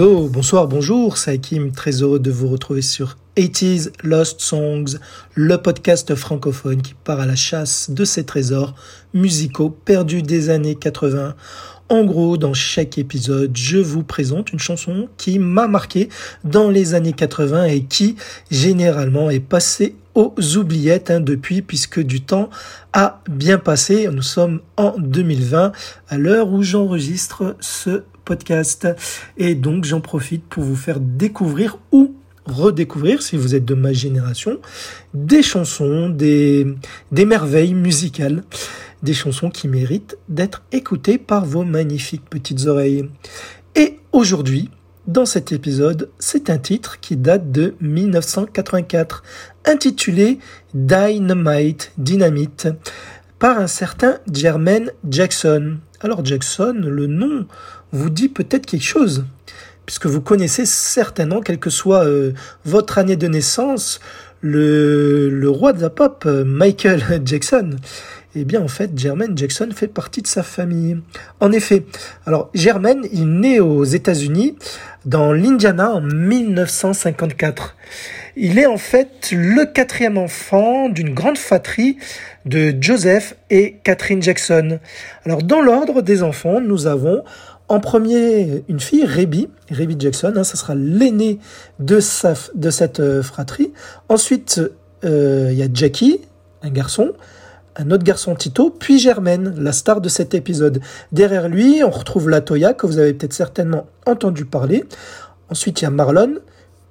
Bonsoir, bonjour, c'est Hakim, très heureux de vous retrouver sur 80s Lost Songs, le podcast francophone qui part à la chasse de ces trésors musicaux perdus des années 80. En gros, dans chaque épisode, je vous présente une chanson qui m'a marqué dans les années 80 et qui, généralement, est passée aux oubliettes hein, depuis, puisque du temps a bien passé. Nous sommes en 2020, à l'heure où j'enregistre ce podcast. Et donc j'en profite pour vous faire découvrir ou redécouvrir, si vous êtes de ma génération, des chansons, des, des merveilles musicales, des chansons qui méritent d'être écoutées par vos magnifiques petites oreilles. Et aujourd'hui, dans cet épisode, c'est un titre qui date de 1984, intitulé Dynamite, Dynamite, par un certain Jermaine Jackson. Alors Jackson, le nom vous dit peut-être quelque chose, puisque vous connaissez certainement, quelle que soit euh, votre année de naissance, le, le roi de la pop, euh, Michael Jackson. Eh bien, en fait, Jermaine Jackson fait partie de sa famille. En effet, alors Jermaine, il naît aux États-Unis, dans l'Indiana, en 1954. Il est en fait le quatrième enfant d'une grande fratrie de Joseph et Catherine Jackson. Alors, dans l'ordre des enfants, nous avons en premier, une fille, Rebby, Rebby Jackson, hein, ça sera l'aîné de, cette euh, fratrie. Ensuite, euh, il y a Jackie, un garçon, un autre garçon Tito, puis Germaine, la star de cet épisode. Derrière lui, on retrouve Latoya, que vous avez peut-être certainement entendu parler. Ensuite, il y a Marlon,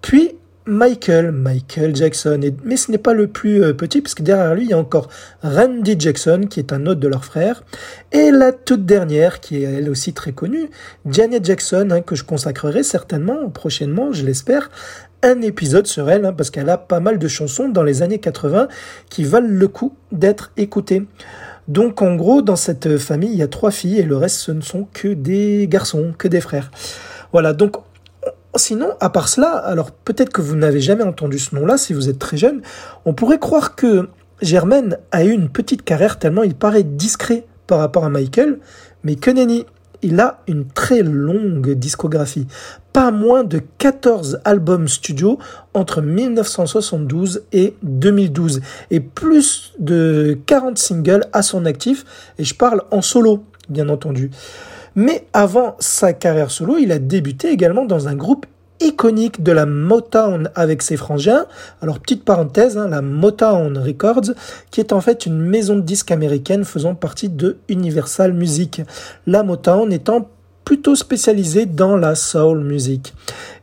puis Michael, Michael Jackson. mais ce n'est pas le plus euh, petit, puisque derrière lui, il y a encore Randy Jackson, qui est un autre de leurs frères. Et la toute dernière, qui est elle aussi très connue, Janet Jackson, hein, que je consacrerai certainement prochainement, je l'espère, un épisode sur elle, hein, parce qu'elle a pas mal de chansons dans les années 80 qui valent le coup d'être écoutées. Donc en gros, dans cette famille, il y a trois filles et le reste, ce ne sont que des garçons, que des frères. Voilà, donc Sinon, à part cela, alors peut-être que vous n'avez jamais entendu ce nom-là si vous êtes très jeune, on pourrait croire que Germaine a eu une petite carrière tellement il paraît discret par rapport à Michael, mais que nenni, il a une très longue discographie, pas moins de 14 albums studio entre 1972 et 2012, et plus de 40 singles à son actif, et je parle en solo, bien entendu. Mais avant sa carrière solo, il a débuté également dans un groupe iconique de la Motown avec ses frangins. Alors petite parenthèse, hein, la Motown Records, qui est en fait une maison de disques américaine faisant partie de Universal Music. La Motown étant plutôt spécialisée dans la soul music.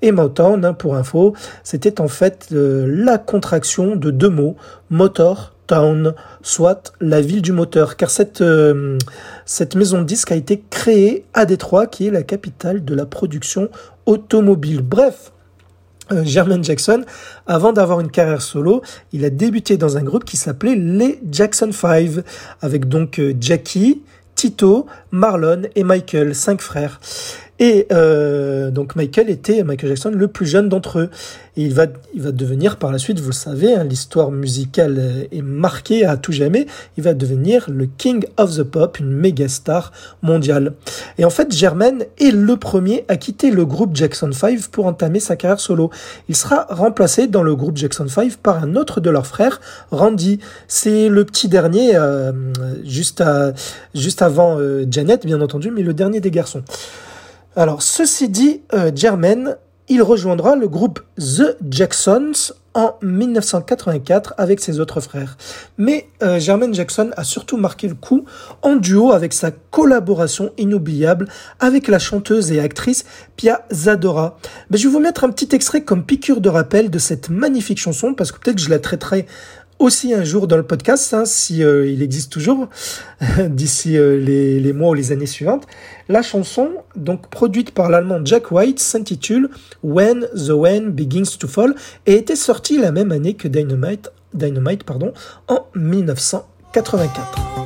Et Motown, hein, pour info, c'était en fait euh, la contraction de deux mots, motor Town, soit la ville du moteur, car cette, euh, cette maison de disques a été créée à Détroit, qui est la capitale de la production automobile. Bref, euh, Jermaine Jackson, avant d'avoir une carrière solo, il a débuté dans un groupe qui s'appelait les Jackson 5, avec donc euh, Jackie, Tito, Marlon et Michael, cinq frères. Et euh, donc Michael était Michael Jackson le plus jeune d'entre eux. Et il va, il va devenir par la suite, vous le savez, hein, l'histoire musicale euh, est marquée à tout jamais. Il va devenir le King of the Pop, une méga star mondiale. Et en fait, Jermaine est le premier à quitter le groupe Jackson 5 pour entamer sa carrière solo. Il sera remplacé dans le groupe Jackson 5 par un autre de leurs frères, Randy. C'est le petit dernier, euh, juste, à, juste avant euh, Janet, bien entendu, mais le dernier des garçons. Alors, ceci dit, euh, Jermaine, il rejoindra le groupe The Jacksons en 1984 avec ses autres frères. Mais euh, Jermaine Jackson a surtout marqué le coup en duo avec sa collaboration inoubliable avec la chanteuse et actrice Pia Zadora. Mais je vais vous mettre un petit extrait comme piqûre de rappel de cette magnifique chanson parce que peut-être que je la traiterai aussi un jour dans le podcast, hein, si euh, il existe toujours, d'ici euh, les, mois ou les années suivantes. La chanson, donc produite par l'allemand Jack White, s'intitule When the Wind Begins to Fall et était sortie la même année que Dynamite, en 1984.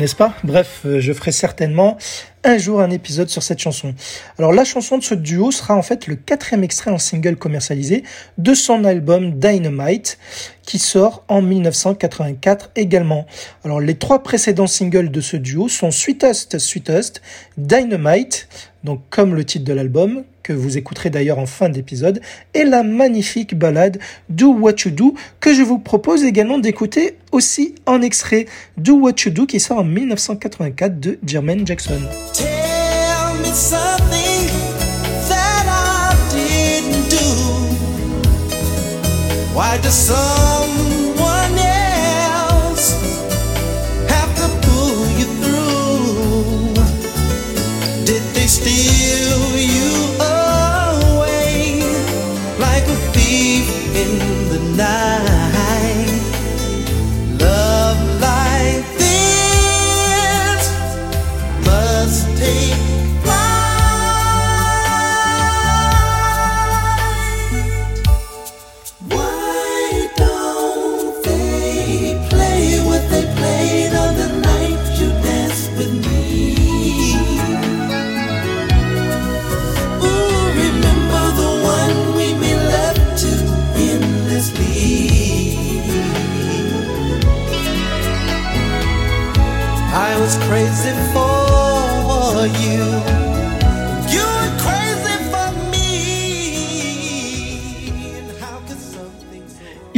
N'est-ce pas? Bref, euh, je ferai certainement un jour un épisode sur cette chanson. Alors la chanson de ce duo sera en fait le quatrième extrait en single commercialisé de son album Dynamite qui sort en 1984 également. Alors les trois précédents singles de ce duo sont Sweetest Sweetest, Dynamite, donc comme le titre de l'album, que vous écouterez d'ailleurs en fin d'épisode, et la magnifique ballade Do What You Do, que je vous propose également d'écouter aussi en extrait Do What You Do qui sort en 1984 de Jermaine Jackson. Tell me something that I didn't do.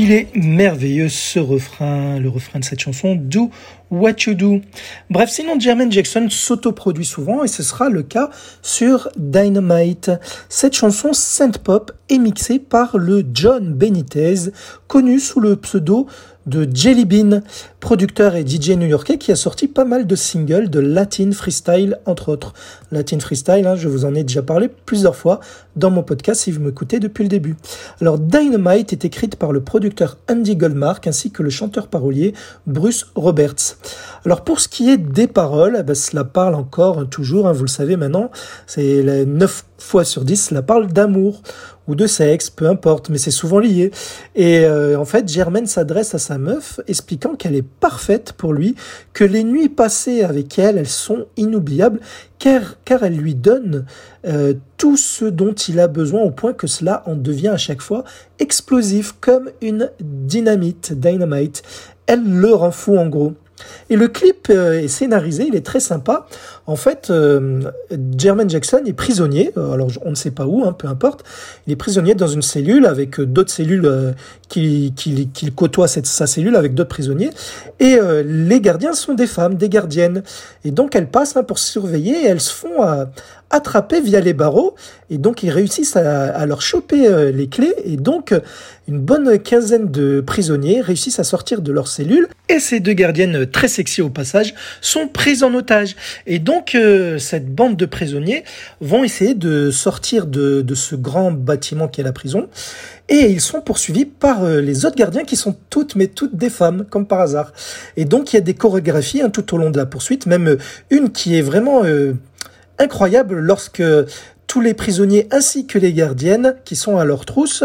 Il est merveilleux ce refrain, le refrain de cette chanson Do What You Do. Bref, sinon Jermaine Jackson s'autoproduit souvent et ce sera le cas sur Dynamite. Cette chanson synth pop est mixée par le John Benitez, connu sous le pseudo de Jelly Bean, producteur et DJ new-yorkais qui a sorti pas mal de singles de Latin Freestyle, entre autres. Latin Freestyle, hein, je vous en ai déjà parlé plusieurs fois dans mon podcast si vous m'écoutez depuis le début. Alors Dynamite est écrite par le producteur Andy Goldmark ainsi que le chanteur parolier Bruce Roberts. Alors pour ce qui est des paroles, eh ben, cela parle encore toujours, hein, vous le savez maintenant, c'est 9 fois sur 10, cela parle d'amour ou de sexe, peu importe, mais c'est souvent lié. Et euh, en fait, Germaine s'adresse à sa meuf, expliquant qu'elle est parfaite pour lui, que les nuits passées avec elle, elles sont inoubliables, car, car elle lui donne euh, tout ce dont il a besoin, au point que cela en devient à chaque fois explosif, comme une dynamite, dynamite. Elle le rend fou en gros. Et le clip euh, est scénarisé, il est très sympa. En fait, euh, Jermaine Jackson est prisonnier, euh, alors on ne sait pas où, hein, peu importe. Il est prisonnier dans une cellule avec d'autres cellules qui, qui, qui côtoient cette, sa cellule avec d'autres prisonniers. Et les gardiens sont des femmes, des gardiennes. Et donc elles passent hein, pour surveiller et elles se font attraper via les barreaux. Et donc ils réussissent à, à leur choper les clés. Et donc une bonne quinzaine de prisonniers réussissent à sortir de leur cellule. Et ces deux gardiennes très sexy au passage, sont prises en otage. Et donc, euh, cette bande de prisonniers vont essayer de sortir de, de ce grand bâtiment qui est la prison. Et ils sont poursuivis par euh, les autres gardiens qui sont toutes, mais toutes des femmes, comme par hasard. Et donc, il y a des chorégraphies hein, tout au long de la poursuite, même euh, une qui est vraiment... incroyable lorsque tous les prisonniers ainsi que les gardiennes qui sont à leur trousse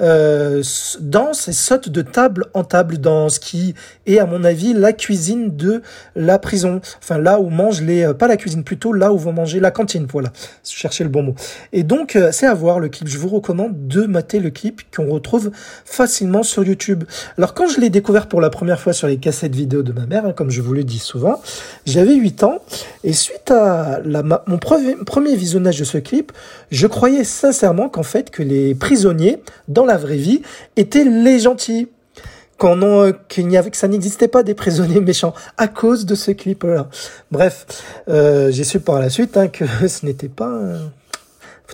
euh, dansent et sautent de table en table dans ce qui est à mon avis la cuisine de la prison. Enfin là où mangent les euh, pas la cuisine plutôt là où vont manger la cantine. Voilà, chercher le bon mot. Et donc euh, c'est à voir le clip. Je vous recommande de mater le clip qu'on retrouve facilement sur YouTube. Alors quand je l'ai découvert pour la première fois sur les cassettes vidéo de ma mère, hein, comme je vous le dis souvent, j'avais 8 ans et suite à la, mon premier visionnage de ce clip je croyais sincèrement qu'en fait que les prisonniers dans la vraie vie étaient les gentils. Qu'on euh, qu'il n'y avait, que ça n'existait pas des prisonniers méchants à cause de ce clip-là. Bref, euh, j'ai su par la suite hein, que ce n'était pas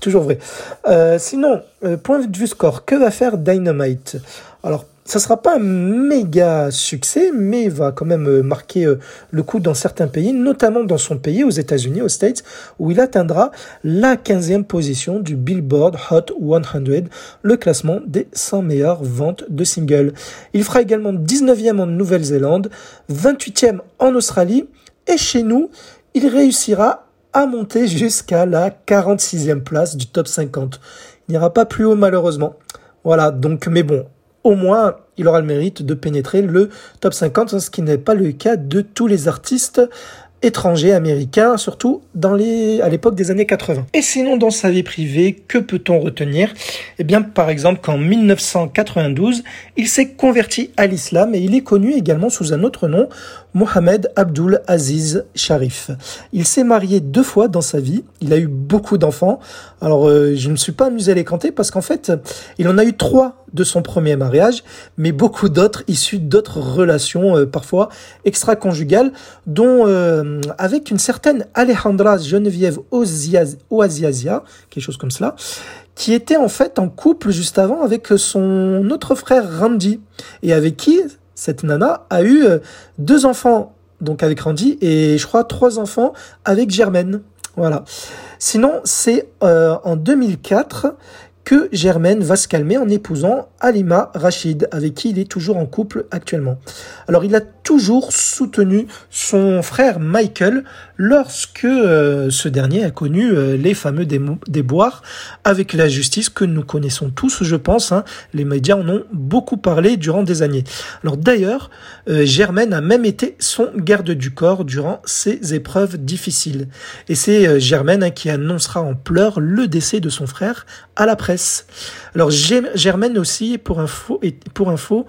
toujours vrai. Euh, sinon, point de vue score, que va faire Dynamite? Alors ça sera pas un méga succès, mais va quand même euh, marquer euh, le coup dans certains pays, notamment dans son pays, aux États-Unis, aux States, où il atteindra la 15e position du Billboard Hot 100, le classement des 100 meilleures ventes de singles. Il fera également 19e en Nouvelle-Zélande, 28e en Australie, et chez nous, il réussira à monter jusqu'à la 46e place du top 50. Il n'ira pas plus haut malheureusement. Voilà, donc mais bon, au moins il aura le mérite de pénétrer le top 50, ce qui n'est pas le cas de tous les artistes étrangers américains, surtout à l'époque des années 80. Et sinon, dans sa vie privée, que peut-on retenir? Eh bien, par exemple, qu'en 1992, il s'est converti à l'islam et il est connu également sous un autre nom, Mohamed Abdul Aziz Sharif. Il s'est marié deux fois dans sa vie. Il a eu beaucoup d'enfants. Alors, euh, je ne me suis pas amusé à les compter parce qu'en fait, il en a eu trois de son premier mariage, mais beaucoup d'autres issus d'autres relations, euh, parfois extra-conjugales, dont euh, avec une certaine Alejandra Geneviève Oasiasia, quelque chose comme cela, qui était en fait en couple juste avant avec son autre frère Randy, et avec qui cette nana a eu euh, deux enfants, donc avec Randy, et je crois trois enfants avec Germaine. Voilà. Sinon, c'est en 2004 que Germaine va se calmer en épousant Alima Rachid, avec qui il est toujours en couple actuellement. Alors il a toujours soutenu son frère Michael lorsque euh, ce dernier a connu euh, les fameux déboires avec la justice que nous connaissons tous, je pense. Hein. Les médias en ont beaucoup parlé durant des années. Alors d'ailleurs, euh, Germaine a même été son garde du corps durant ces épreuves difficiles. Et c'est Germaine hein, qui annoncera en pleurs le décès de son frère à la presse. Alors Germaine aussi, pour info, pour info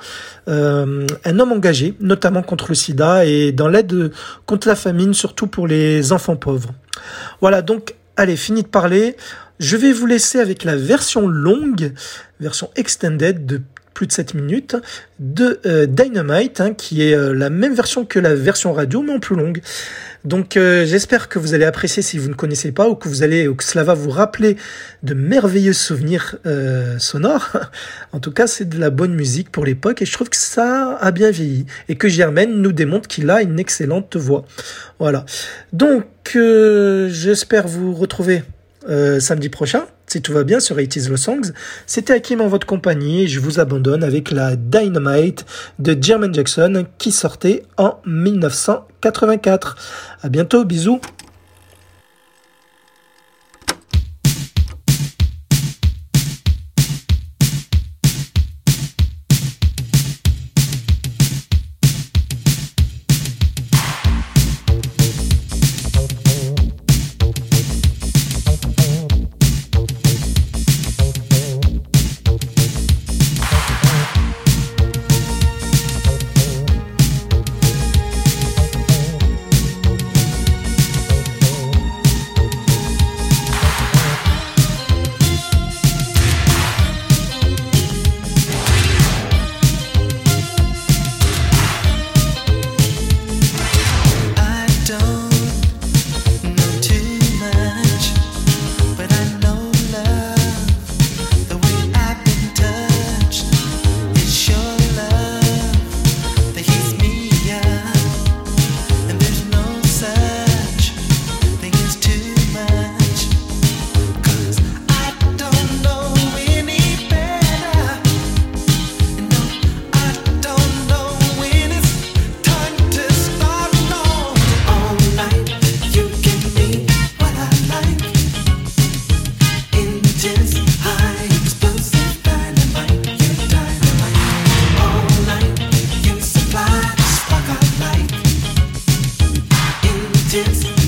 euh, un homme engagé, notamment contre le sida et dans l'aide contre la famine, surtout pour les enfants pauvres. Voilà, donc allez, fini de parler. Je vais vous laisser avec la version longue, version extended de plus de 7 minutes de euh, Dynamite, hein, qui est euh, la même version que la version radio, mais en plus longue. Donc euh, j'espère que vous allez apprécier si vous ne connaissez pas ou que vous allez ou que cela va vous rappeler de merveilleux souvenirs sonores. en tout cas, c'est de la bonne musique pour l'époque et je trouve que ça a bien vieilli et que Germaine nous démontre qu'il a une excellente voix. Voilà. Donc j'espère vous retrouver samedi prochain si tout va bien sur 80 Songs. C'était Hakim en votre compagnie et je vous abandonne avec la Dynamite de Jermaine Jackson qui sortait en 1984. À bientôt, bisous. distance.